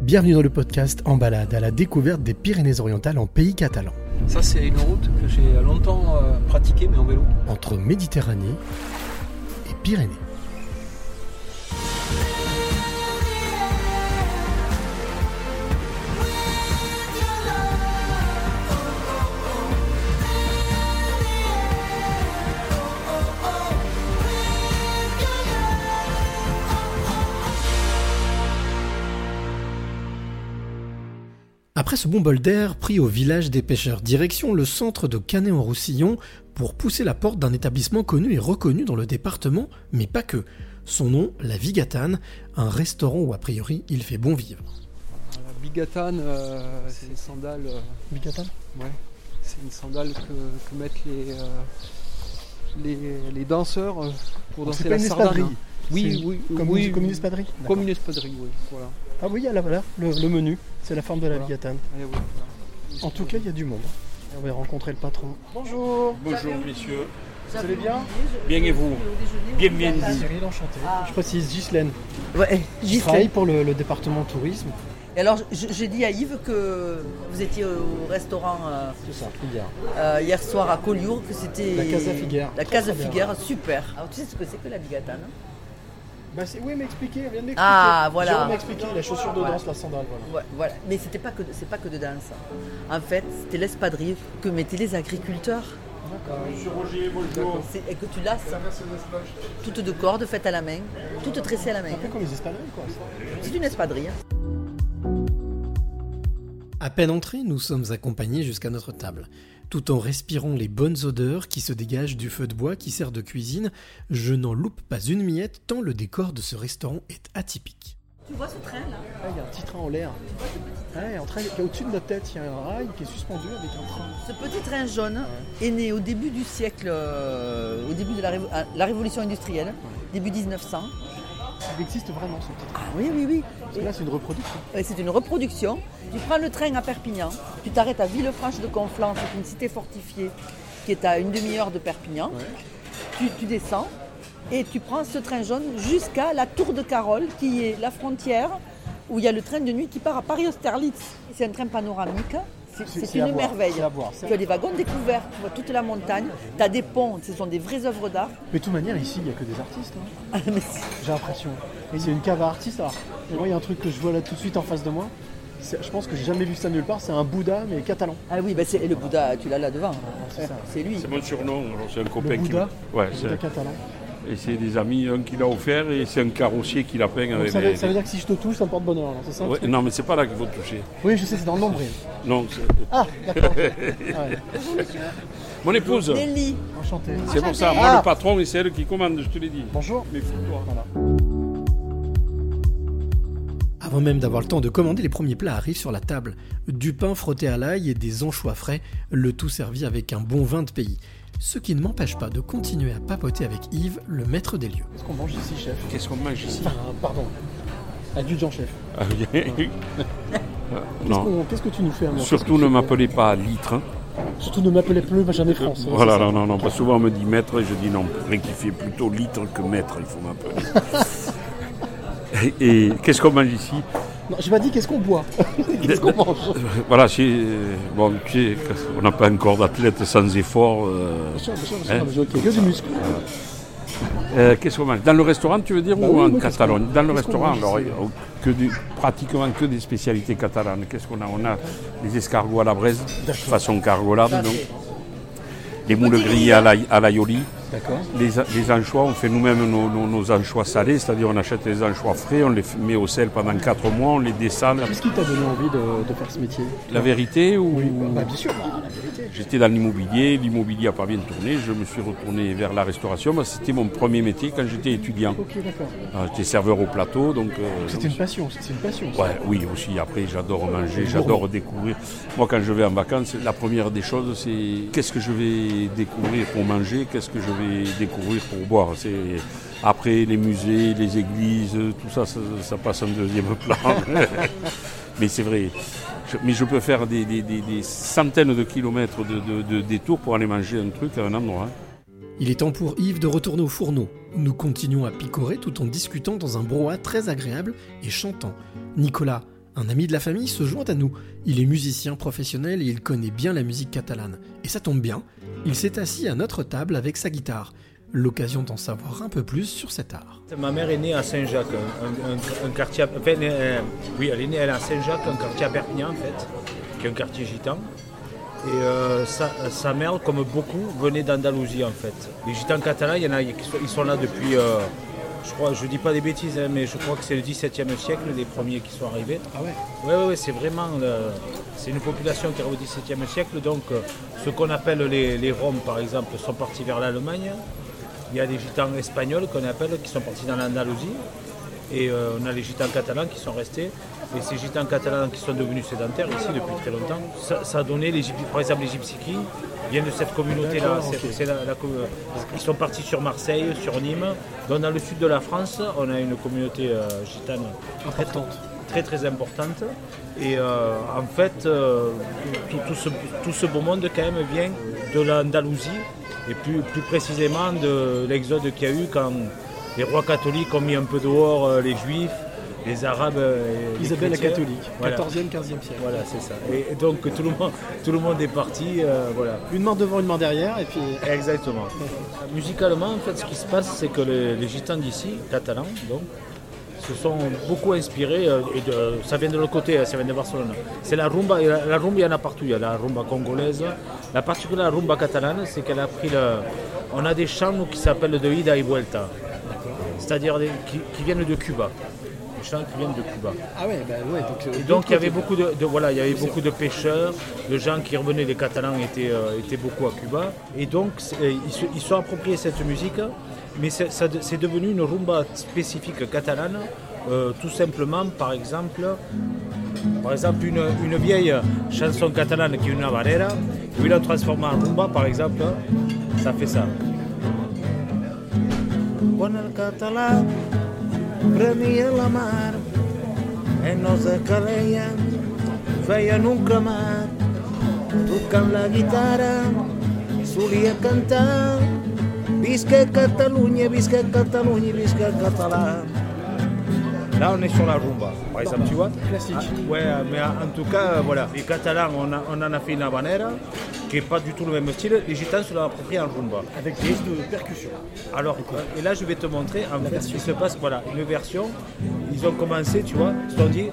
Bienvenue dans le podcast En balade à la découverte des Pyrénées-Orientales en pays catalan. Ça, c'est une route que j'ai longtemps euh, pratiquée, mais en vélo. Entre Méditerranée et Pyrénées. Après ce bon bol d'air pris au village des pêcheurs, direction le centre de Canet-en-Roussillon pour pousser la porte d'un établissement connu et reconnu dans le département, mais pas que. Son nom, la Vigatane, un restaurant où a priori il fait bon vivre. La bigatane, euh, c'est une sandale. euh, Vigatane ouais, c'est une sandale que, que mettent les, euh, les, les danseurs pour danser la sardane. Oui, oui, Comme, oui, une, comme une espadrille Comme une espadrille, oui. Voilà. Ah oui, là, voilà, le, le menu, c'est la forme de la Voilà. Vigatane. Allez, oui, voilà. En tout cas, il y a du monde. On va rencontrer le patron. Bonjour Bonjour messieurs, Vous allez bien bien et vous Bienvenue. Cyril, enchanté. Je précise Ghislaine. Ouais, Je Ghislaine. travaille pour le, le département tourisme. Et alors, j'ai dit à Yves que vous étiez au restaurant euh, ça, euh, hier soir à Collioure, que c'était. La Casa Figuère. La Casa. Figuère, super. Alors, tu sais ce que c'est que la bigatane hein Bah c'est, oui, m'expliquer, vient de m'expliquer. Ah, voilà. Jérôme chaussure de danse, la sandale, voilà. Ouais, voilà. Mais c'était pas que de- c'est pas que de danse. En fait, c'était l'espadrille que mettaient les agriculteurs. Monsieur Roger, bonjour. Et que tu lasses. Toutes de cordes faites à la main, toutes tressées à la main. Un peu comme les Espagnols, quoi. C'est une espadrille. hein. À peine entrés, nous sommes accompagnés jusqu'à notre table. Tout en respirant les bonnes odeurs qui se dégagent du feu de bois qui sert de cuisine, je n'en loupe pas une miette tant le décor de ce restaurant est atypique. Tu vois ce train là? Ah, il y a un petit train en l'air. Ouais, en train, il y a au-dessus de notre tête, il y a un rail qui est suspendu avec un train. Ce petit train jaune est né au début du siècle, euh, au début de la, révo- la révolution industrielle, début 1900. Il existe vraiment ce petit train. Ah oui, oui, oui. Parce que là, c'est une reproduction. Et C'est une reproduction. Tu prends le train à Perpignan, tu t'arrêtes à Villefranche de Conflans, c'est une cité fortifiée qui est à une demi-heure de Perpignan. Tu, tu descends et tu prends ce train jaune jusqu'à la Tour de Carole, qui est la frontière où il y a le train de nuit qui part à Paris-Austerlitz. C'est un train panoramique. C'est- une merveille. Tu as des wagons découverts, tu vois toute la montagne, tu as des ponts, ce sont des vraies œuvres d'art. Mais de toute manière, ici, il n'y a que des artistes. hein. Ah, J'ai l'impression. Et c'est une cave à artistes. Alors, moi, il y a un truc que je vois là tout de suite en face de moi. Je pense que j'ai jamais vu ça nulle part. C'est un Bouddha, mais catalan. Ah oui, bah c'est et le Bouddha, tu l'as là devant. c'est lui. C'est mon surnom, c'est un Le copain Bouddha, qui Ouais, le Bouddha c'est... catalan. Et c'est des amis, un qui l'a offert et c'est un carrossier qui l'a peint avec ça, veut, ça veut dire que si je te touche, ça me porte bonheur. alors, C'est ça Ouais, non mais c'est pas là qu'il faut toucher. Oui, je sais, c'est dans le nombril. Non, c'est... Ah, d'accord. Mon épouse Nelly. enchanté. C'est pour ça, moi Ah. le patron et c'est elle qui commande, je te l'ai dit. Bonjour. Mais fous-toi. Voilà. Avant même d'avoir le temps de commander, les premiers plats arrivent sur la table. Du pain frotté à l'ail et des anchois frais, le tout servi avec un bon vin de pays. Ce qui ne m'empêche pas de continuer à papoter avec Yves, le maître des lieux. Qu'est-ce qu'on mange ici, chef Qu'est-ce qu'on mange ici Pardon. Adjudant chef. Ah, oui. Non, Qu'est-ce que tu nous fais surtout ne m'appelez pas litre. hein. Surtout ne m'appelez plus jamais France. Voilà, non, non, non, pas souvent on me dit maître et je dis non, rectifier plutôt litre que maître, il faut m'appeler. et et qu'est-ce qu'on mange ici? Non, j'ai pas dit qu'est-ce qu'on boit. qu'est-ce qu'on mange? Voilà, c'est, euh, bon, sais, on n'a pas encore d'athlète sans effort. euh, Bien sûr, bien sûr, Hein sûr, que du muscle. euh, qu'est-ce qu'on mange? Dans le restaurant, tu veux dire, Bah ou oui, en oui, Catalogne? Dans le restaurant, alors, a que des- pratiquement que des spécialités catalanes. Qu'est-ce qu'on a? On a les escargots à la braise, façon cargolade, donc. Les moules grillées à l'aioli. D'accord. Les, anchois, on fait nous-mêmes nos, nos- nos anchois salés, c'est-à-dire on achète les anchois frais, on les met au sel pendant 4 mois, on les dessale. Qu'est-ce qui t'a donné envie de, de faire ce métier? La vérité ou Bah, bien sûr, bah, la vérité. J'étais dans l'immobilier, l'immobilier n'a pas bien tourné, je me suis retourné vers la restauration. Moi, C'était mon premier métier quand j'étais étudiant. Ok, d'accord. Ah, J'étais serveur au plateau, donc... euh, C'est une passion, c'est une passion. ça. Ouais, oui, aussi. Après, j'adore manger, j'adore découvrir. Moi, quand je vais en vacances, la première des choses, c'est qu'est-ce que je vais découvrir pour manger, qu'est-ce que je vais découvrir pour boire. Après les musées, les églises, tout ça, ça, passe en deuxième plan. mais c'est vrai. Mais je peux faire des, centaines de kilomètres de, de- détours pour aller manger un truc à un endroit. Il est temps pour Yves de retourner au fourneau. Nous continuons à picorer tout en discutant dans un brouhaha très agréable et chantant. Nicolas, Un ami de la famille se joint à nous. Il est musicien professionnel et il connaît bien la musique catalane. Et ça tombe bien, il s'est assis à notre table avec sa guitare. L'occasion d'en savoir un peu plus sur cet art. Ma mère est née à Saint-Jacques, un, quartier. Euh, oui, elle est née à Saint-Jacques, un quartier à Perpignan en fait, qui est un quartier gitan. Et euh, sa, mère, comme beaucoup, venait d'Andalousie en fait. Les gitans catalans, il y en a, ils sont là depuis, euh, je crois, je dis pas des bêtises, hein, mais je crois que c'est le XVIIe siècle les premiers qui sont arrivés. Ah ouais Ouais, ouais, c'est vraiment, c'est une population qui est au XVIIe siècle. Donc, euh, ce qu'on appelle les, les Roms, par exemple, sont partis vers l'Allemagne. Il y a des gitans espagnols qu'on appelle qui sont partis dans l'Andalousie. Et on a les gitans catalans qui sont restés. Et ces gitans catalans qui sont devenus sédentaires ici depuis très longtemps, ça, a donné, les, par exemple les Gypsy viennent de cette communauté-là. ils sont partis sur Marseille, sur Nîmes. Donc dans le sud de la France, on a une communauté euh, gitane importante. Très, très importante. Et euh, en fait, euh, tout, ce, tout, ce, beau monde quand même vient de l'Andalousie et plus, plus précisément de l'exode qu'il y a eu quand les rois catholiques ont mis un peu dehors les juifs les Arabes. Euh, Isabelle la catholique, 14e, 15e siècle. Voilà, c'est ça. Et, donc tout le monde, tout le monde est parti. Euh, voilà. Une main devant, une main derrière, et puis. Exactement. Musicalement, en fait, ce qui se passe, c'est que les, gitans d'ici, catalans, donc, se sont beaucoup inspirés, euh, et de, ça vient de l'autre côté, ça vient de Barcelone. C'est la rumba, la, rumba il y en a partout, il y a la rumba congolaise. La particularité de la rumba catalane, c'est qu'elle a pris le... On a des chants qui s'appellent de ida y vuelta, c'est-à-dire qui, viennent de Cuba qui viennent de Cuba. Ah ouais, bah ouais donc, euh, donc il y avait beaucoup de, voilà, il y avait beaucoup de pêcheurs, de gens qui revenaient, les Catalans étaient, euh, étaient beaucoup à Cuba, et donc euh, ils se, ils sont appropriés cette musique, mais c'est devenu une rumba spécifique catalane, tout simplement, par exemple, par exemple une, une, vieille chanson catalane qui est une habanera, où il a transformé en rumba, par exemple, ça fait ça. Con el català premia la mar en nos caleien feien un cremat. Tocant la guitarra solia cantar. Visca Catalunya, visca Catalunya, visca català Là, on est sur la rumba, par exemple, tu vois Classique. Ah, ouais, mais en tout cas, voilà. Les Catalans, on, on en a fait une habanera qui n'est pas du tout le même style. Les Gitans se l'ont approprié en rumba. Avec plus de percussion. Alors, et là, je vais te montrer en fait ce qui se passe. Voilà, une version. Ils ont commencé, tu vois, ils se sont dit.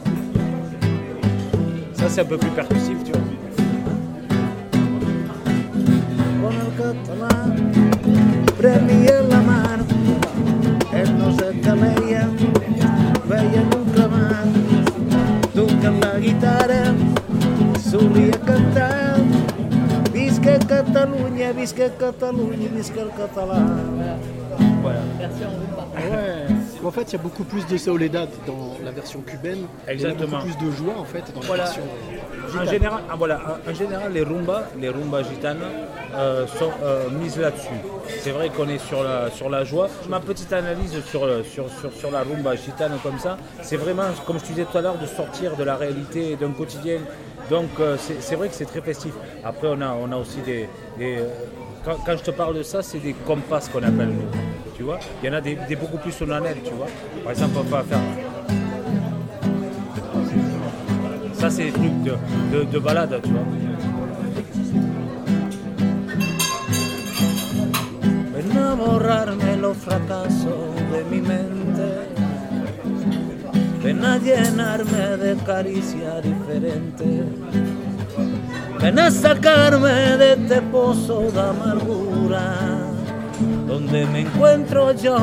Ça, c'est un peu plus percussif, tu vois. la guitarra, somria cantant. Visca Catalunya, visca Catalunya, visca el català. Bueno. Bueno. En fait, il y a beaucoup plus de soledad dans la version cubaine. Exactement. Il y a beaucoup plus de joie en fait dans la version. En général, ah, voilà, en général, les rumbas, les rumbas gitanes euh, sont euh, mises là-dessus. C'est vrai qu'on est sur la, sur la joie. Ma petite analyse sur, sur, sur, sur la rumba gitane comme ça, c'est vraiment, comme je te disais tout à l'heure, de sortir de la réalité, d'un quotidien. Donc euh, c'est vrai que c'est très festif. Après, on a, on a aussi des, quand, je te parle de ça, c'est des compas qu'on appelle nous. Il y en a des, beaucoup plus solennels, tu vois. Par exemple, on va faire. Ça, c'est des trucs de, de, balade, tu vois. Borrarme los fracasos de mi mente. Ven a llenarme de caricias diferentes. Ven a sacarme de este pozo de donde me encuentro yo.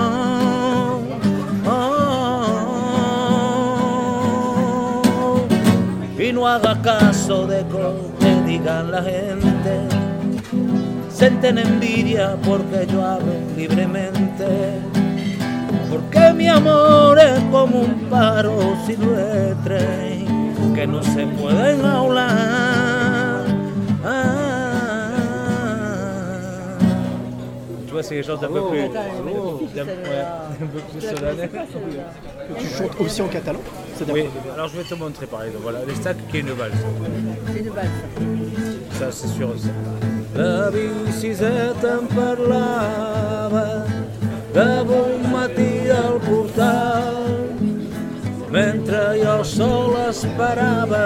y no haga caso de lo que digan la gente. Senten envidia porque yo hablo libremente. Porque mi amor es como un paro silvestre que no se pueden hablar. c'est quelque chose d'un peu plus. solennel. Tu chantes aussi en catalan Oui, alors je vais te montrer par exemple. Voilà, les stacks qui est une valse. C'est une valse. Ça, c'est sûr aussi. La bicicleta em parlava de bon matí al portal mentre jo sol esperava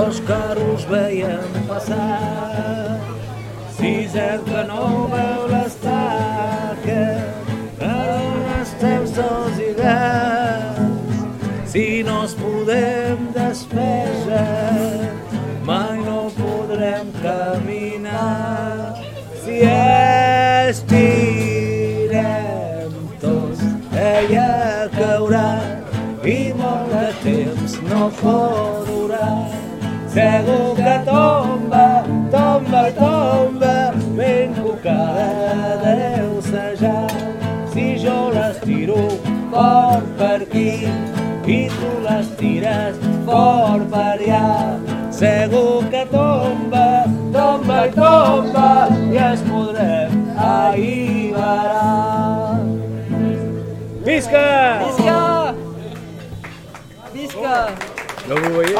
els carros veiem passar. Si cert que no veu l'estaca, però estem sols i. Si no es podem despejar, mai no podrem caminar. Si estirem tots, ella caurà i molt de temps no pot durar. Segur que tomba, fort per aquí i tu l'estires fort per allà, segur que tomba, tomba i tomba i es podrem alliberar. Visca! Visca! Visca! Donc vous voyez,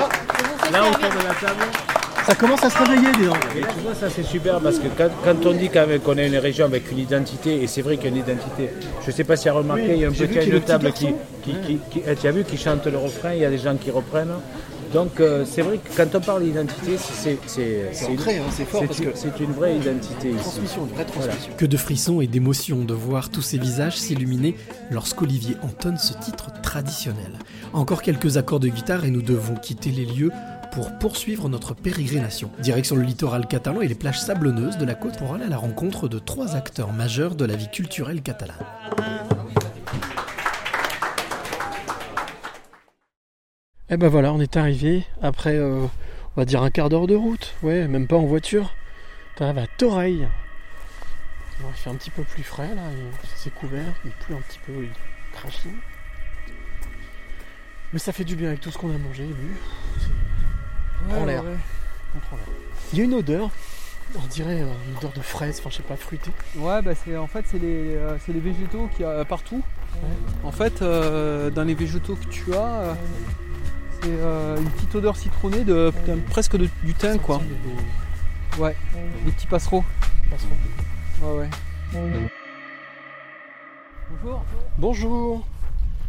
là autour de la table, Ça commence à se réveiller, dis donc. Et tu vois, ça c'est super parce que quand, quand on dit quand même qu'on est une région avec une identité, et c'est vrai qu'il y a une identité, je ne sais pas si tu as remarqué, Oui, il y a un petit table qui, garçon. qui, qui, qui- eh, tu as vu, qui chante le refrain, il y a des gens qui reprennent. Donc euh, c'est vrai que quand on parle d'identité, c'est c'est- c'est une- ancré, hein, c'est fort c'est parce une- que- c'est une vraie identité ici. Transmission, une vraie Voilà. transmission. Que de frissons et d'émotions de voir tous ces visages s'illuminer lorsqu'Olivier entonne ce titre traditionnel. Encore quelques accords de guitare et nous devons quitter les lieux pour poursuivre notre pérégrination. Direction le littoral catalan et les plages sablonneuses de la côte pour aller à la rencontre de trois acteurs majeurs de la vie culturelle catalane. Et ben voilà, on est arrivé après, euh, on va dire un quart d'heure de route, ouais, même pas en voiture. T'arrives à Toreil. Alors, il fait un petit peu plus frais là, c'est couvert, il pleut un petit peu, il crachine. Mais ça fait du bien avec tout ce qu'on a mangé et bu. On prend l'air. Il y a une odeur, on dirait euh, une odeur de fraise, enfin je sais pas, fruitée. Ouais, bah c'est en fait c'est les, euh, c'est les végétaux qu'il y a partout. En fait, euh, dans les végétaux que tu as, euh, c'est euh, une petite odeur citronnée de presque de- du thym quoi. Ouais, des petits passereaux. Ouais ouais. Bonjour. Bonjour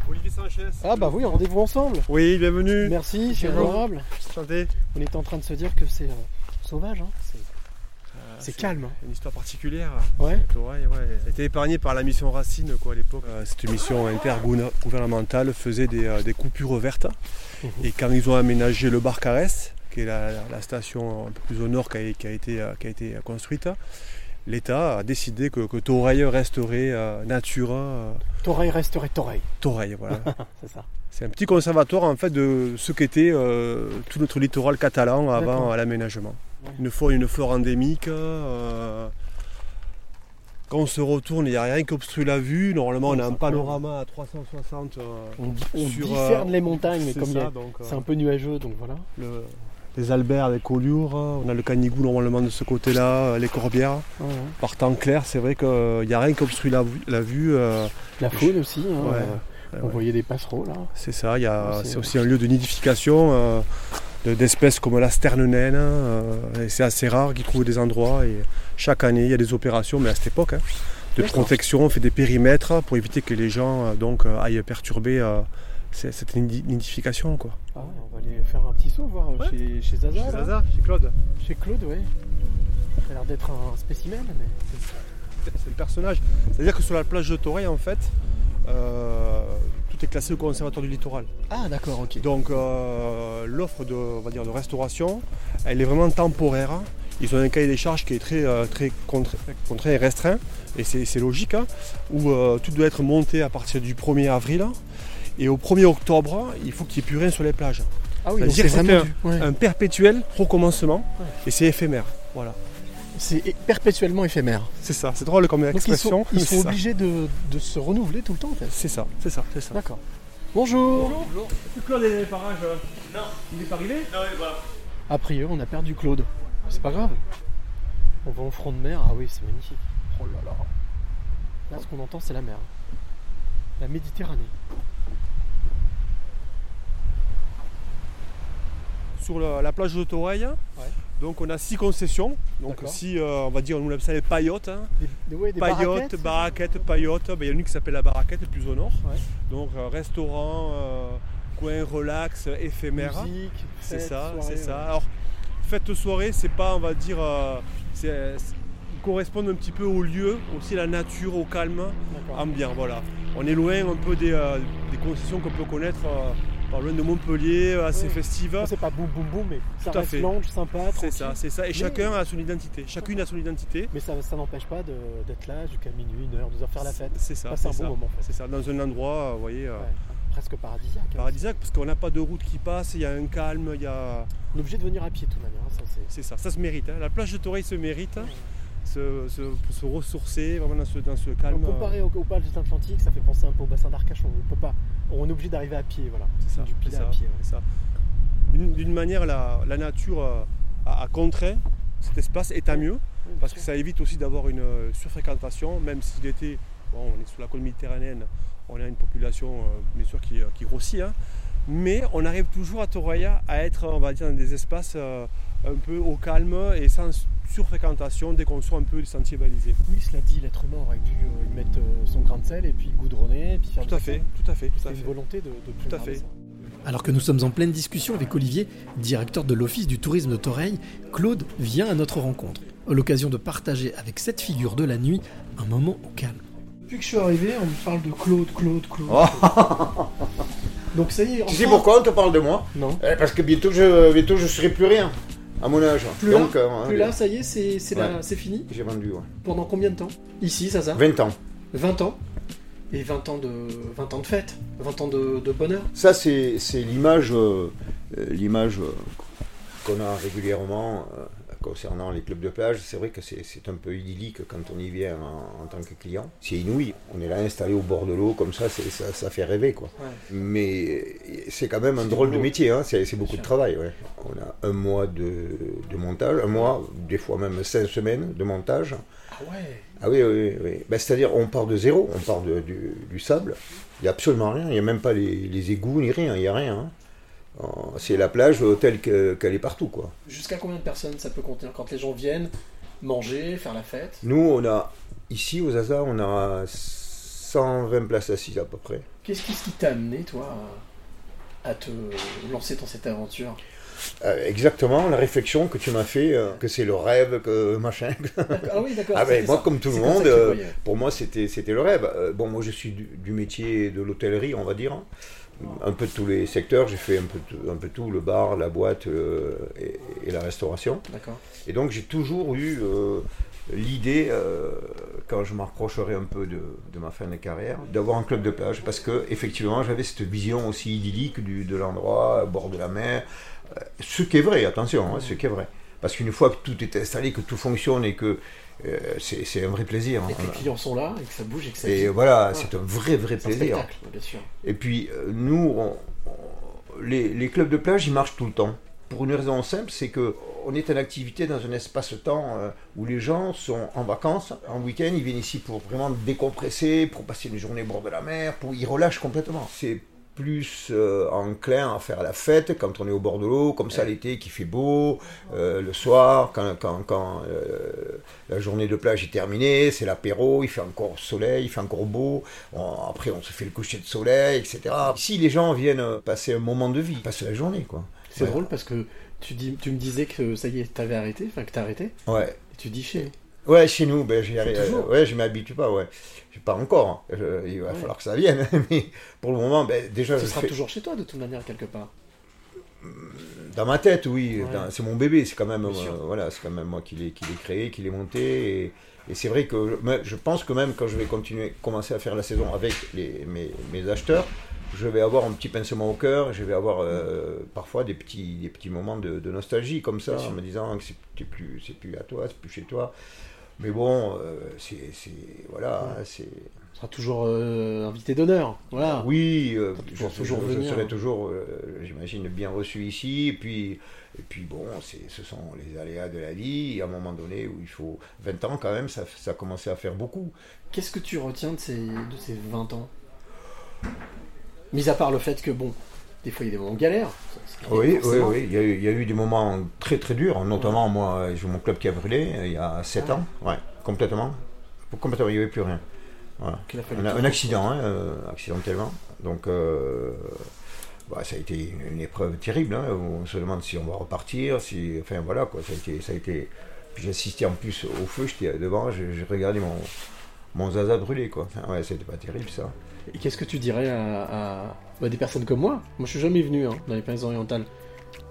Olivier Sanchez. Ah bah oui, rendez-vous ensemble Oui, bienvenue. Merci, c'est adorable. Enchanté. On est en train de se dire que c'est euh, sauvage, hein. c'est Euh, c'est calme. hein. Une histoire particulière. Ouais. Cette oreille, ouais. Elle a été épargnée par la mission Racine quoi, à l'époque. Euh, cette mission intergouvernementale faisait des, euh, des coupures vertes. Mhm. Et quand ils ont aménagé le Barcarès, qui est la, la- la station un peu plus au nord qui a, qui a été, qui a été construite, l'État a décidé que, que Toreil resterait euh, Natura euh, Toreil resterait Toreil, Toreil. Voilà. c'est ça. C'est un petit conservatoire en fait de ce qu'était euh, tout notre littoral catalan avant euh, l'aménagement. Ouais. Une flore, une flore endémique. euh, quand on se retourne, il n'y a rien qui obstrue la vue. Normalement, on a un panorama à 360 euh, On, on sur, discerne les montagnes, mais comme il y a- ça, donc, c'est un peu nuageux, donc voilà. le- les Alberts, les Collioures, on a le Canigou normalement de ce côté-là, euh, les Corbières. Ouais. Par temps clair, c'est vrai qu'il n'y a rien qui obstrue la, vue- la vue. euh, La faune aussi, hein, Ouais, euh, on ouais. voyait des passereaux là. C'est ça, c'est- aussi un lieu de nidification de- d'espèces comme la sterne naine. c'est assez rare qu'ils trouvent des endroits. Et chaque année, il y a des opérations, mais à cette époque, hein, de protection. On fait des périmètres pour éviter que les gens donc, aillent perturber euh, cette nidi- nidification. Quoi. Ah, on va aller faire un petit saut, voir euh, Ouais. chez, chez Zaza. là. Zaza, chez Claude. Chez Claude, ouais. Ça a l'air d'être un spécimen, mais. C'est le personnage. C'est-à-dire que sur la plage de Toreil, en fait, euh, tout est classé au conservatoire du littoral. Ah, d'accord, ok. Donc euh, l'offre de, on va dire, de restauration, elle est vraiment temporaire. Ils ont un cahier des charges qui est très, très contra- contraint et restreint, et c'est c'est logique, hein, où euh, tout doit être monté à partir du 1er avril. Et au 1er octobre, il faut qu'il n'y ait plus rien sur les plages. Ah oui, Ça donc veut c'est vraiment c'est du- ouais. Un perpétuel recommencement, Ouais. et c'est éphémère. Voilà. C'est perpétuellement éphémère. C'est ça, c'est drôle comme Donc ils expression. sont, ils sont obligés de, de se renouveler tout le temps en fait. C'est ça, c'est ça, c'est ça. D'accord. Bonjour. Claude est dans les parages Non. Il est pas arrivé A priori, on a perdu Claude. C'est pas grave. On va au front de mer. Ah oui, c'est magnifique. Oh là là. Là, ce qu'on entend, c'est la mer. La Méditerranée. Sur la, la plage de Donc on a six concessions. Donc si on va dire, on nous appelle ça les paillotes. hein. Des, ouais, des Paillotes, baraquettes, baraquettes, paillotes. Ben, Il y en a une qui s'appelle la baraquette, plus au nord. Ouais. Donc euh, restaurant, euh, coin relax, éphémère. C'est ça, c'est ça. Alors, fête soirée, c'est pas, on va dire, euh, c'est- correspondent un petit peu au lieu, aussi la nature, au calme ambiant. Voilà. On est loin un peu des, euh, des concessions qu'on peut connaître euh, par loin de Montpellier, euh, assez Ouais. Ça, C'est pas boum boum boum, mais ça Tout à reste fait. lounge, sympa, C'est ça, c'est ça. Et Mais- chacun a son identité. Chacune a son identité. Mais ça, ça n'empêche pas d'être là jusqu'à minuit, une heure, deux heures, faire la fête. C'est ça. C'est un bon ça. moment en fait. C'est ça. Dans un endroit, vous voyez, euh, presque paradisiaque. hein. paradisiaque, parce qu'on n'a pas de route qui passe, il y a un calme, il y a. On est obligé de venir à pied de toute manière. hein, c'est- ça, ça se mérite. hein. La plage de Toreil se mérite. Se, se- se ressourcer vraiment dans ce, dans ce calme. Donc, comparé au, au Palais Atlantique, ça fait penser un peu au bassin d'Arcachon. On peut pas. On est obligé d'arriver à pied, voilà. C'est ça, du c'est pied ça, à pied. ouais. c'est ça. D'une manière, la, la nature euh, a, a contraint cet espace, et tant mieux, Oui, parce que ça évite aussi d'avoir une euh, surfréquentation, même si l'été, bon, on est sur la côte méditerranéenne, on a une population euh, bien sûr qui, euh, qui grossit, hein. mais on arrive toujours à Toraya à être, on va dire, dans des espaces euh, un peu au calme et sans surfréquentation dès qu'on sort un peu des sentiers balisés. Oui, cela dit, l'être humain aurait pu euh, y mettre euh, son grain de sel et puis goudronner, et puis faire Tout à fait, tout à fait, tout C'est à une fait. volonté de, de Tout à fait. ça. Alors que nous sommes en pleine discussion avec Olivier, directeur de l'Office du tourisme de Toreil, Claude vient à notre rencontre, à l'occasion de partager avec cette figure de la nuit un moment au calme. Depuis que je suis arrivé, on me parle de Claude, Claude, Claude. Donc ça y est, Tu enfin- sais pourquoi on te parle de moi? Non. Eh, Parce que bientôt je, bientôt je serai plus rien à mon âge. Plus Donc, là, euh, Plus là, ça y est, c'est c'est la- Ouais. c'est fini J'ai vendu, ouais. Pendant combien de temps? Ici, ça ça? 20 ans. 20 ans? Et 20 ans de, 20 ans de fête 20 ans de, de bonheur Ça, c'est c'est l'image euh, euh, l'image euh, qu'on a régulièrement concernant les clubs de plage. C'est vrai que c'est un peu idyllique quand on y vient en, en tant que client. C'est inouï. On est là installé au bord de l'eau, comme ça, ça, ça fait rêver. quoi. Ouais. Mais c'est quand même un drôle de métier, hein. c'est beaucoup de travail. ouais. On a un mois de, de montage, un mois, des fois même cinq semaines de montage. Ah ouais Ah oui, oui, oui. Ben, C'est-à-dire, on part de zéro, on part de- du, du sable. Il n'y a absolument rien, il n'y a même pas les, les égouts ni rien, il n'y a rien. hein. C'est la plage telle que- qu'elle est partout. quoi. Jusqu'à combien de personnes ça peut contenir quand les gens viennent manger, faire la fête? Nous, on a, ici au Zaza, on a 120 places assises à peu près. Qu'est-ce qui, t'a amené, toi, à, te lancer dans cette aventure? Euh, exactement la réflexion que tu m'as fait, euh, que c'est le rêve, que machin. Ah oui, d'accord. Ah ben, moi, ça. comme tout le monde, euh, pour moi, c'était c'était le rêve. Bon, moi, je suis du, du métier de l'hôtellerie, on va dire. Un peu de tous les secteurs. J'ai fait un peu, tout- un peu tout, le bar, la boîte euh, et, et la restauration. Et donc, j'ai toujours eu euh, l'idée, euh, quand je m'approcherai un peu de, de ma fin de carrière, d'avoir un club de plage. Parce que, effectivement, j'avais cette vision aussi idyllique du, de l'endroit, au bord de la mer. Euh, Ce qui est vrai, attention, hein, ce qui est vrai. Parce qu'une fois que tout est installé, que tout fonctionne et que euh, c'est un vrai plaisir. Et que les hein. clients sont là, et que ça bouge, et que ça Et voilà, Ouais. c'est un vrai, vrai un plaisir. spectacle, bien sûr. Et puis, euh, nous, on- on- les, les clubs de plage, ils marchent tout le temps. Pour une raison simple, c'est que on est en activité dans un espace-temps euh, où les gens sont en vacances, en week-end, ils viennent ici pour vraiment décompresser, pour passer une journée au bord de la mer, pour ils relâchent complètement. C'est plus euh, enclin à faire la fête quand on est au bord de l'eau, comme ça l'été qui fait beau, euh, le soir, quand, quand, quand, euh, la journée de plage est terminée, c'est l'apéro, il fait encore soleil, il fait encore beau, On- après on se fait le coucher de soleil, etc. Si les gens viennent passer un moment de vie, ils passent la journée, quoi. C'est Ouais. drôle parce que tu, dis, tu me disais que ça y est, t'avais arrêté, enfin que t'as arrêté, Ouais. et tu dis chez. Ouais, chez nous, ben, j'y euh, ouais, je m'habitue pas, ouais. Pas encore, hein. Je- il va Ouais. falloir que ça vienne, mais pour le moment, ben, déjà, Ce sera fais- toujours chez toi de toute manière, quelque part. Dans ma tête, oui. Ouais. Dans- C'est mon bébé, c'est quand même, euh, voilà, c'est quand même moi qui l'ai, qui l'ai créé, qui l'ai monté. Et, et c'est vrai que je pense que même quand je vais continuer, commencer à faire la saison avec les, mes, mes acheteurs, je vais avoir un petit pincement au cœur. Je vais avoir euh, parfois des petits, des petits moments de, de nostalgie comme ça, en me disant que c'est plus, c'est plus à toi, c'est plus chez toi. Mais bon, euh, c'est, voilà, c'est. Tu seras toujours euh, invité d'honneur. Voilà. Oui, euh, je, toujours je- je venir. serai toujours, j'imagine, bien reçu ici. Et puis, et puis bon, c'est, ce sont les aléas de la vie. À un moment donné où il faut 20 ans quand même, ça, ça a commencé à faire beaucoup. Qu'est-ce que tu retiens de ces, de ces 20 ans? Mis à part le fait que, bon, des fois il y a des moments galères. Oui, oui, oui. Il y, a eu, il y, a eu, des moments très très durs, notamment moi, j'ai mon club qui a brûlé il y a 7 ah ans. Ouais, complètement. Complètement, il n'y avait plus rien. Voilà. Un, accident, hein, accidentellement. Donc, euh, bah, ça a été une épreuve terrible. Hein. On se demande si on va repartir. Si, enfin voilà, quoi. Ça a été. Ça a été... Puis j'assistais en plus au feu, j'étais devant, j'ai regardé mon, mon zaza brûler, quoi. ouais, c'était pas terrible ça. Et qu'est-ce que tu dirais à, bah, des personnes comme moi Moi, je suis jamais venu hein, dans les pays orientales.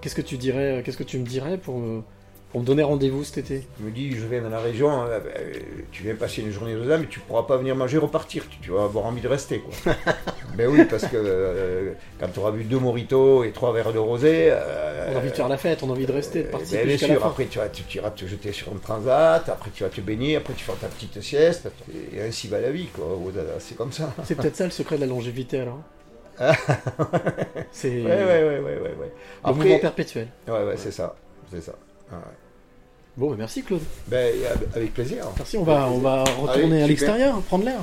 Qu'est-ce que tu dirais Qu'est-ce que tu me dirais pour me pour me donner rendez-vous cet été? Il me dit, je viens dans la région, euh, ben, tu viens passer une journée âmes, mais tu pourras pas venir manger, repartir. Tu, vas avoir envie de rester. Quoi. ben oui, parce que euh, quand tu auras bu deux moritos et trois verres de rosé. Euh, on a envie de faire la fête, on a envie de rester, de participer. Ben, bien sûr, après tu, vas, tu, iras te jeter sur un transat, après tu vas te baigner, après tu feras ta petite sieste. Et ainsi va la vie, quoi. C'est comme ça. C'est peut-être ça le secret de la longévité alors. c'est ouais, ouais, ouais, ouais, ouais. Le mouvement perpétuel. Ouais, ouais, c'est ça. C'est ça. Bon, bah, merci Claude. Ben, avec plaisir. Merci, on va, on va retourner à l'extérieur, prendre l'air.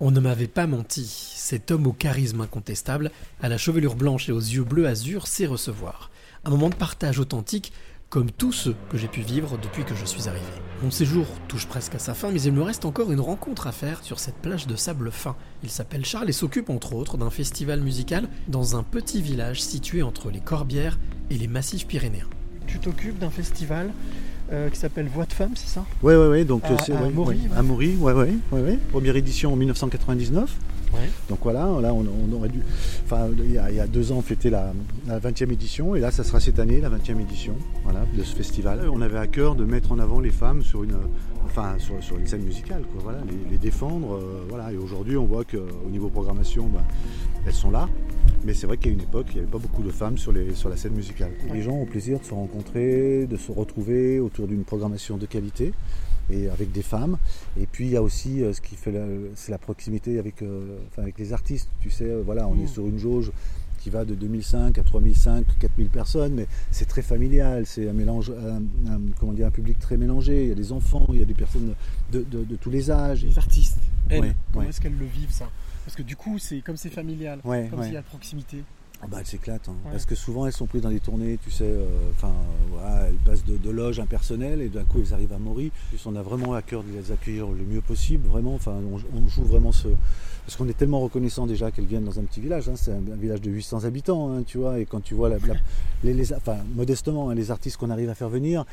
On ne m'avait pas menti, cet homme au charisme incontestable, à la chevelure blanche et aux yeux bleus azur, sait recevoir. Un moment de partage authentique, comme tous ceux que j'ai pu vivre depuis que je suis arrivé. Mon séjour touche presque à sa fin, mais il me reste encore une rencontre à faire sur cette plage de sable fin. Il s'appelle Charles et s'occupe entre autres d'un festival musical dans un petit village situé entre les Corbières et les massifs pyrénéens tu t'occupes d'un festival euh, qui s'appelle Voix de Femmes, c'est ça? Oui, oui, oui. Donc, c'est, à, Maury, À Maury, ouais, ouais, ouais, Première édition en 1999. Donc voilà, là on, aurait dû. Enfin, il y, a, deux ans, on fêtait la, 20e édition, et là, ça sera cette année, la 20e édition voilà, de ce festival. On avait à cœur de mettre en avant les femmes sur une, enfin, sur, sur une scène musicale, quoi, voilà, les, défendre. Euh, voilà. Et aujourd'hui, on voit qu'au niveau programmation, bah, elles sont là. Mais c'est vrai qu'à une époque, il n'y avait pas beaucoup de femmes sur, les, sur la scène musicale. Les gens ont plaisir de se rencontrer, de se retrouver autour d'une programmation de qualité et avec des femmes. Et puis il y a aussi euh, ce qui fait c'est la proximité avec, euh, avec les artistes. Tu sais, euh, voilà, on est mm. sur une jauge qui va de 2005 à 3005, 4000 personnes, mais c'est très familial, c'est un mélange, comment dire, un public très mélangé. Il y a des enfants, il y a des personnes de, tous les âges. Les artistes, comment est-ce qu'elles le vivent ça? Parce que du coup, c'est comme c'est familial, comme s'il y a de proximité. Ah bah, elles s'éclatent, hein. parce que souvent elles sont prises dans des tournées, tu sais, euh, enfin voilà, elles passent de, de loge impersonnelle et d'un coup elles arrivent à Maury. Plus on a vraiment à cœur de les accueillir le mieux possible, vraiment, enfin on, joue vraiment ce. Parce qu'on est tellement reconnaissant déjà qu'elles viennent dans un petit village, hein. c'est un, village de 800 habitants, hein, tu vois, et quand tu vois la, les, enfin, modestement les artistes qu'on arrive à faire venir,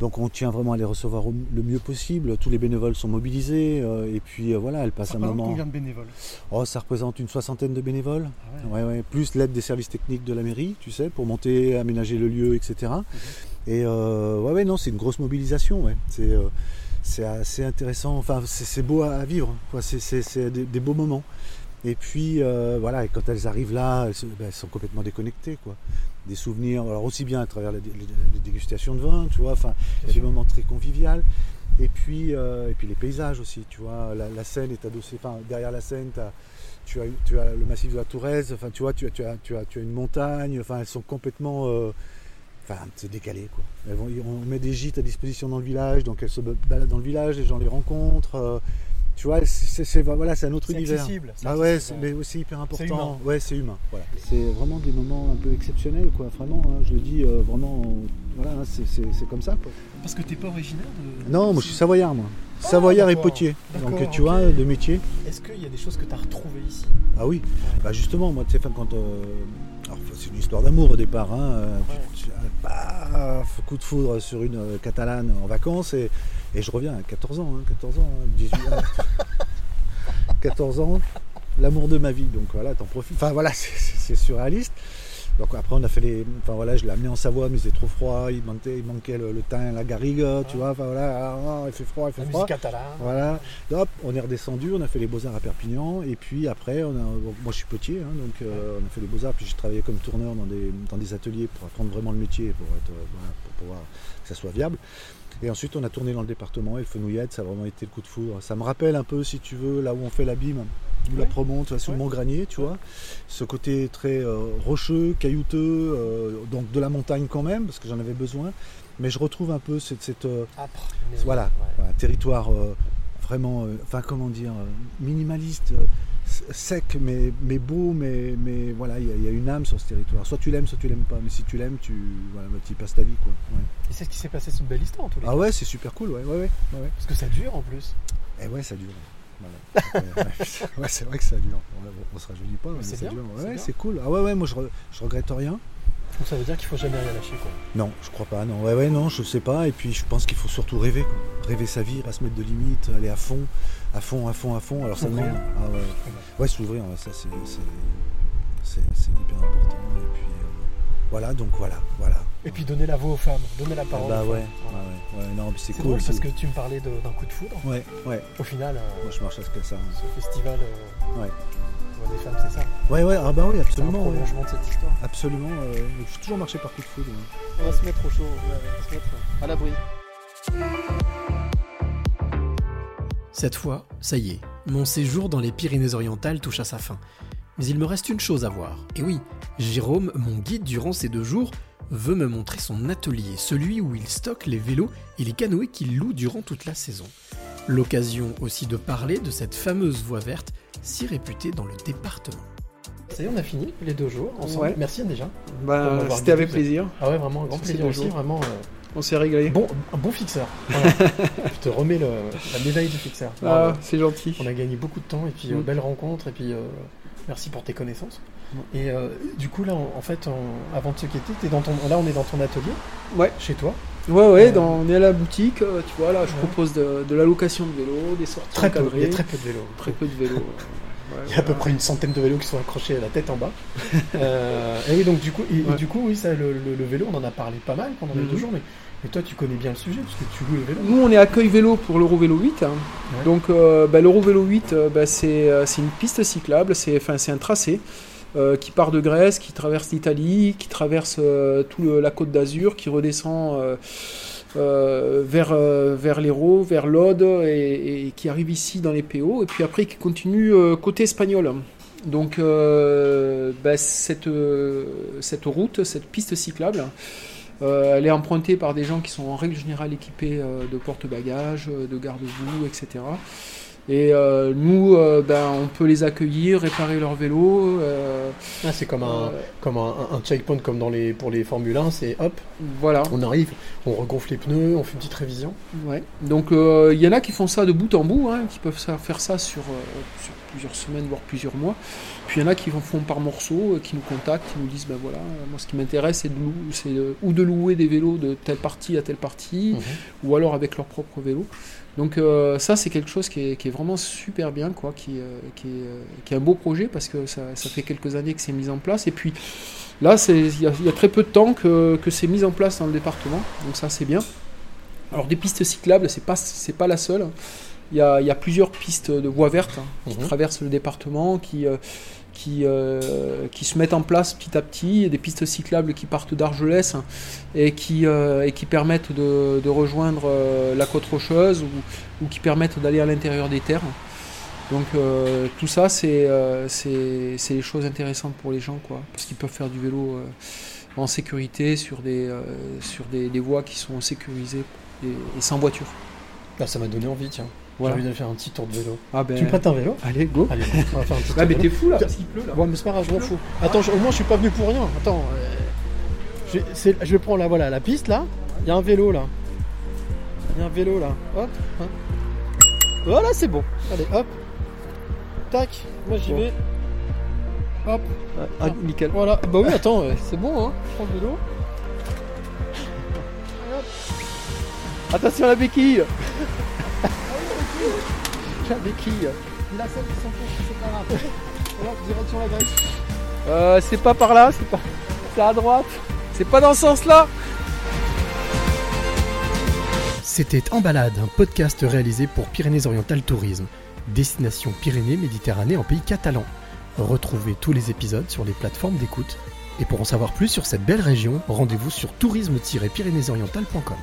donc on tient vraiment à les recevoir le mieux possible. Tous les bénévoles sont mobilisés euh, et puis euh, voilà, elles passent un moment. Combien de bénévoles Oh, ça représente une soixantaine de bénévoles. Ah ouais. Ouais, plus l'aide des services techniques de la mairie, tu sais, pour monter, aménager le lieu, etc. Et euh, ouais, ouais, non, c'est une grosse mobilisation. Ouais. C'est c'est assez intéressant. Enfin, c'est beau à, vivre. C'est des, des, beaux moments. Et puis voilà, et quand elles arrivent là, elles, ben, elles sont complètement déconnectées, quoi des souvenirs, alors aussi bien à travers les, dégustations de vin, tu vois, enfin, des moments très conviviaux. Et puis, euh, et puis les paysages aussi, tu vois, la, Seine est adossée, enfin, derrière la Seine, tu, as, tu as le massif de la Touresse, enfin, tu vois, tu as, tu as, tu as, tu as une montagne, enfin, elles sont complètement, euh, enfin, c'est décalé, quoi. on met des gîtes à disposition dans le village, donc elles se baladent dans le village, les gens les rencontrent. Euh, tu vois, c'est voilà, c'est un autre univers. Accessible, ah ouais, mais aussi hyper important. Ouais, c'est humain. Voilà. C'est vraiment des moments un peu exceptionnels, quoi. Vraiment, hein, je le dis euh, vraiment, voilà, hein, c'est comme ça, quoi. Parce que t'es pas originaire de. Non, moi je suis savoyard, moi. Ah, savoyard et potier. Donc tu vois, de métier. Est-ce qu'il y a des choses que tu as retrouvées ici? Ah oui. Bah justement, moi, tu sais, quand. Euh, c'est une histoire d'amour au départ. Hein. Euh, bah, coup de foudre sur une catalane en vacances et et je reviens à 14 ans, 14 hein, ans, 18 ans. 14 ans, l'amour de ma vie. Donc voilà, t'en profites. Enfin voilà, c'est surréaliste. Donc après on a fait les. Enfin voilà, je l'ai amené en Savoie, mais c'était trop froid, il manquait, il manquait le, thym, la garrigue, tu vois. Enfin voilà, ah, ah, il fait froid, il fait froid. Voilà. Hop, on est redescendu, on a fait les beaux-arts à Perpignan, et puis après, on a, moi je suis potier, hein, donc euh, on a fait les beaux-arts, puis j'ai travaillé comme tourneur dans des, dans des ateliers pour apprendre vraiment le métier, pour, être, euh, pour pouvoir que ça soit viable. Et ensuite, on a tourné dans le département et le Fenouillette, ça a vraiment été le coup de foudre. Ça me rappelle un peu, si tu veux, là où on fait l'abîme, où la promonte, sous le Mont Granier, tu vois. Ce côté très euh, rocheux, caillouteux, euh, donc de la montagne quand même, parce que j'en avais besoin. Mais je retrouve un peu cette. cette euh, voilà, territoire vraiment, enfin comment dire, minimaliste sec, mais, mais beau, mais, mais voilà, il y, a une âme sur ce territoire. Soit tu l'aimes, soit tu l'aimes pas. Mais si tu l'aimes, tu voilà, bah, y passes ta vie. Quoi. Et c'est ce qui s'est passé, c'est une belle histoire en tous les Ah ouais, c'est super cool, ouais, ouais, ouais, Parce que ça dure en plus. Et eh ouais, ça dure. ouais, c'est vrai que ça dure. On, se rajeunit pas, mais, ça dure. Ouais, c'est cool. Ah ouais, ouais, moi je, je regrette rien. Donc ça veut dire qu'il faut jamais rien lâcher quoi. Non, je crois pas, non. Ouais, ouais, non, je sais pas. Et puis je pense qu'il faut surtout rêver, quoi. Rêver sa vie, pas se mettre de limites, aller à fond, à fond, à fond, à fond. Alors ça demande. Ah ouais, ouais s'ouvrir, ça c'est, hyper important. Et puis euh, voilà, donc voilà, voilà. Et puis donner la voix aux femmes, donner la parole. Bah aux ouais, femmes. ouais, ouais, non, c'est, cool. parce que tu me parlais d'un coup de foudre. Ouais, ouais. Au final, euh, moi je marche à ce que ça. Ce festival. Euh, ouais des femmes, c'est ça Ouais, ouais, ah bah oui, absolument. C'est un prolongement de cette histoire. Absolument, euh, il faut toujours marcher par coup de foudre. On va se mettre au chaud, on va se mettre à l'abri. Cette fois, ça y est, mon séjour dans les Pyrénées-Orientales touche à sa fin. Mais il me reste une chose à voir. Et oui, Jérôme, mon guide durant ces deux jours, veut me montrer son atelier, celui où il stocke les vélos et les canoës qu'il loue durant toute la saison. L'occasion aussi de parler de cette fameuse voie verte si réputée dans le département. Ça y est, on a fini les deux jours ensemble. Merci déjà. Bah, C'était avec plaisir. Ah ouais, vraiment un grand plaisir aussi. Vraiment, euh, on s'est régalé. Bon, un bon fixeur. Je te remets la médaille du fixeur. Ah, c'est gentil. On a gagné beaucoup de temps et puis euh, mm. belle rencontre et puis euh, merci pour tes connaissances. Et du coup là, en, fait, avant de se quitter, es dans ton, là on est dans ton atelier. Ouais. Chez toi. Ouais, ouais, dans, on est à la boutique, euh, tu vois, là, je propose de, de, la location de vélos, des sorties très peu, Il y a très peu de vélos. Très peu de vélos. il y a à peu près une centaine de vélos qui sont accrochés à la tête en bas. euh, et oui, donc du coup, et, du coup oui, ça, le, le, vélo, on en a parlé pas mal pendant les deux mhm. jours, mais, mais, toi, tu connais bien le sujet, parce que tu loues les vélos. Nous, on est accueil vélo pour l'Eurovélo 8. Hein. Donc, euh, bah, l'Eurovélo 8, euh, bah, c'est une piste cyclable, c'est un tracé. Euh, qui part de Grèce, qui traverse l'Italie, qui traverse euh, toute la côte d'Azur, qui redescend euh, vers, vers l'Hérault, vers l'Aude, et, qui arrive ici dans les PO, et puis après qui continue côté espagnol. Donc bah, cette, cette route, cette piste cyclable, elle est empruntée par des gens qui sont en règle générale équipés de porte-bagages, de garde-boue, etc. Et euh, nous, euh, ben, on peut les accueillir, réparer leur vélo. Euh, ah, c'est comme, un, comme un, checkpoint comme dans les, pour les Formule 1, c'est hop, voilà. on arrive, on regonfle les pneus, on fait une petite révision. Ouais. Donc il y en a qui font ça de bout en bout, hein, qui peuvent faire ça sur, sur, plusieurs semaines, voire plusieurs mois. Puis il y en a qui font par morceaux, qui nous contactent, qui nous disent, ben voilà, moi ce qui m'intéresse c'est de, ou de louer des vélos de telle partie à telle partie, mhm. ou alors avec leur propre vélo. Donc euh, ça c'est quelque chose qui est, vraiment super bien, quoi, qui, euh, euh, qui, est, un beau projet parce que ça, fait quelques années que c'est mis en place. Et puis là, il y, a très peu de temps que, c'est mis en place dans le département, donc ça c'est bien. Alors des pistes cyclables, c'est pas pas la seule. Il y a, plusieurs pistes de voies vertes hein, qui mhm. traversent le département, qui qui, euh, qui se mettent en place petit à petit, des pistes cyclables qui partent d'Argelès et, qui, euh, et qui permettent de, de rejoindre euh, la côte rocheuse ou, ou qui permettent d'aller à l'intérieur des terres. Donc tout ça, c'est c'est des choses intéressantes pour les gens, quoi, parce qu'ils peuvent faire du vélo en sécurité sur des, sur des, des, voies qui sont sécurisées et, et sans voiture. Là, ça m'a donné envie, tiens. J'ai envie de faire un petit tour de vélo. Ah ben... Tu me prêtes un vélo Allez, go. Allez, on va faire un petit ah, mais t'es fou là, parce qu'il pleut là. Ouais, mais c'est pas grave, je m'en fous. Attends, au moins je suis pas venu pour rien. Attends. Euh, je, je, vais prendre la, voilà, la piste là. Il y a un vélo là. Il y a un vélo là. Hop. Hein. Voilà, c'est bon. Allez, hop. Tac. Moi j'y vais. Hop. Ah, nickel. Voilà. Bah oui, attends, c'est bon, hein. Je prends le vélo. Attention à la béquille la béquille. Il a celle qui s'enfonce, c'est pas grave. Voilà, direction la Grèce. Euh, c'est pas par là, c'est pas. C'est à droite. C'est pas dans ce sens-là. C'était En Balade, un podcast réalisé pour Pyrénées-Orientales Tourisme, destination Pyrénées-Méditerranée en pays catalan. Retrouvez tous les épisodes sur les plateformes d'écoute. Et pour en savoir plus sur cette belle région, rendez-vous sur tourisme-pyrénéesorientales.com.